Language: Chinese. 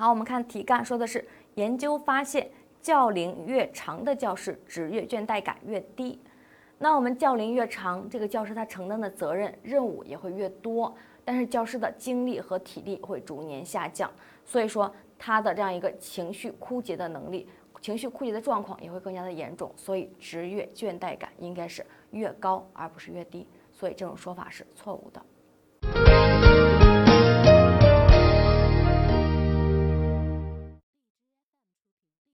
好我们看题干说的是研究发现教龄越长的教师职业倦怠感越低。那我们教龄越长这个教师他承担的责任任务也会越多但是教师的精力和体力会逐年下降。所以说他的这样一个情绪枯竭的能力情绪枯竭的状况也会更加的严重所以职业倦怠感应该是越高而不是越低。所以这种说法是错误的。